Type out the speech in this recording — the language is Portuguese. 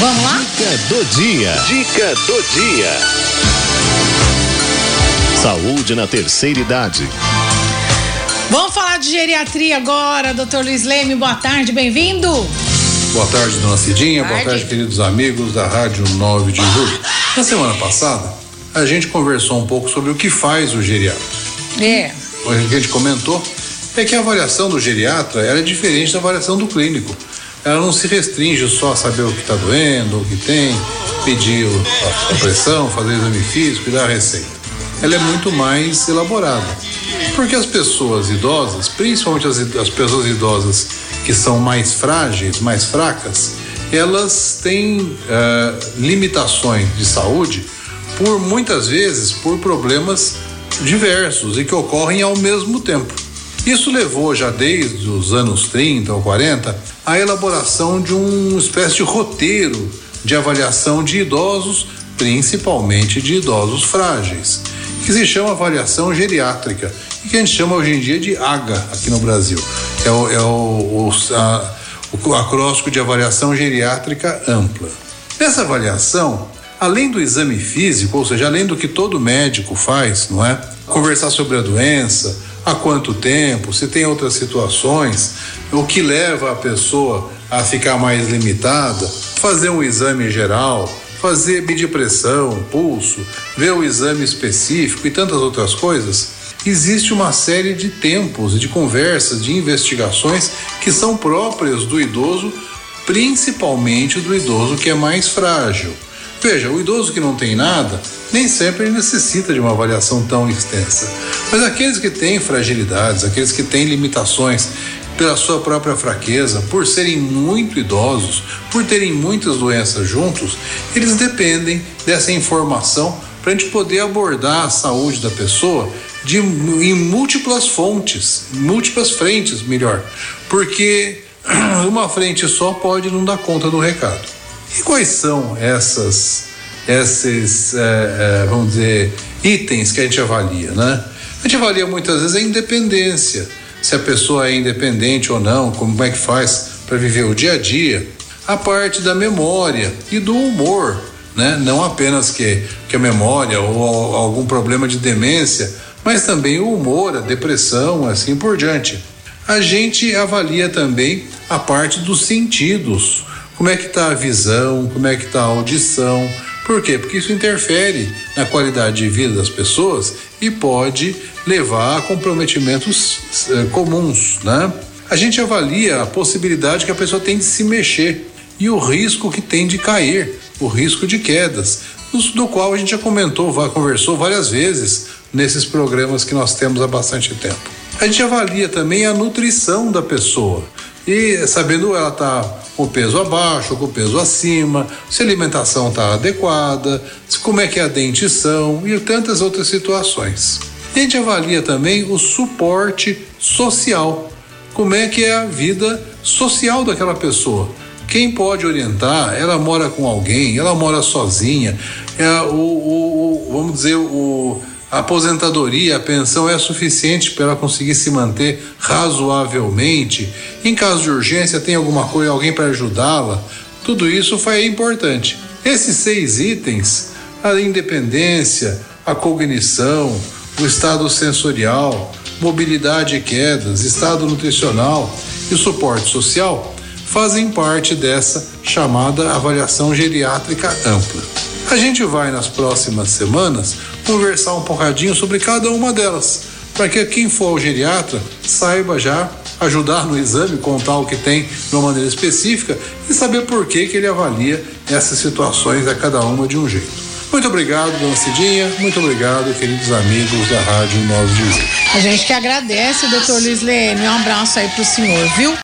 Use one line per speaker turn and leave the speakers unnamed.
Vamos lá?
Dica do dia. Dica do dia. Saúde na terceira idade.
Vamos falar de geriatria agora, doutor Luiz Leme. Boa tarde, bem-vindo.
Boa tarde, dona Cidinha.
Tarde.
Boa tarde, queridos amigos da Rádio 9 de Julho. Na semana passada, a gente conversou um pouco sobre o que faz o geriatra.
É.
O que a gente comentou é que a avaliação do geriatra era diferente da avaliação do clínico. Ela não se restringe só a saber o que está doendo, o que tem, pedir a pressão, fazer exame físico e dar a receita. Ela é muito mais elaborada. Porque as pessoas idosas, principalmente as, as pessoas idosas que são mais frágeis, mais fracas, elas têm eh, limitações de saúde por muitas vezes por problemas diversos e que ocorrem ao mesmo tempo. Isso levou já desde os anos 30 ou 40 à elaboração de uma espécie de roteiro de avaliação de idosos, principalmente de idosos frágeis, que se chama avaliação geriátrica e que a gente chama hoje em dia de AGA aqui no Brasil. É o, é o, o, a- o acróstico de avaliação geriátrica ampla. Nessa avaliação, além do exame físico, ou seja, além do que todo médico faz, não é? Conversar sobre a doença, há quanto tempo, se tem outras situações, o que leva a pessoa a ficar mais limitada, fazer um exame geral, fazer medir pressão, pulso, ver o exame específico e tantas outras coisas. Existe uma série de tempos de conversas, de investigações que são próprias do idoso principalmente do idoso que é mais frágil. Veja, o idoso que não tem nada, nem sempre necessita de uma avaliação tão extensa. Mas aqueles que têm fragilidades, aqueles que têm limitações pela sua própria fraqueza, por serem muito idosos, por terem muitas doenças juntos, eles dependem dessa informação para a gente poder abordar a saúde da pessoa de, em múltiplas fontes, múltiplas frentes, melhor, porque uma frente só pode não dar conta do recado. E quais são essas, esses, é, vamos dizer, itens que a gente avalia, né? A gente avalia muitas vezes a independência, se a pessoa é independente ou não, como é que faz para viver o dia a dia, a parte da memória e do humor, né? Não apenas que, que a memória ou algum problema de demência, mas também o humor, a depressão, assim por diante. A gente avalia também a parte dos sentidos, como é que está a visão, como é que está a audição. Por quê? Porque isso interfere na qualidade de vida das pessoas e pode levar a comprometimentos eh, comuns, né? A gente avalia a possibilidade que a pessoa tem de se mexer e o risco que tem de cair, o risco de quedas, do- qual a gente já comentou, conversou várias vezes nesses programas que nós temos há bastante tempo. A gente avalia também a nutrição da pessoa e sabendo ela tá com o peso abaixo, com o peso acima, se a alimentação está adequada, se como é que é a dentição e tantas outras situações. A gente avalia também o suporte social, como é que é a vida social daquela pessoa. Quem pode orientar? Ela mora com alguém, ela mora sozinha, é, o, o- o- vamos dizer, o, a aposentadoria, a pensão é suficiente para conseguir se manter razoavelmente. Em caso de urgência, tem alguma coisa, alguém para ajudá-la. Tudo isso foi importante. Esses seis itens, a independência, a cognição, o estado sensorial, mobilidade e quedas, estado nutricional e suporte social, fazem parte dessa chamada avaliação geriátrica ampla. A gente vai nas próximas semanas conversar um bocadinho sobre cada uma delas, para que quem for ao geriatra saiba já ajudar no exame, contar o que tem de uma maneira específica e saber por que, que ele avalia essas situações a cada uma de um jeito. Muito obrigado, dona Cidinha. Muito obrigado, queridos amigos da Rádio 9 de Julho.
A gente que agradece, doutor Luiz Leme. Um abraço aí pro senhor, viu?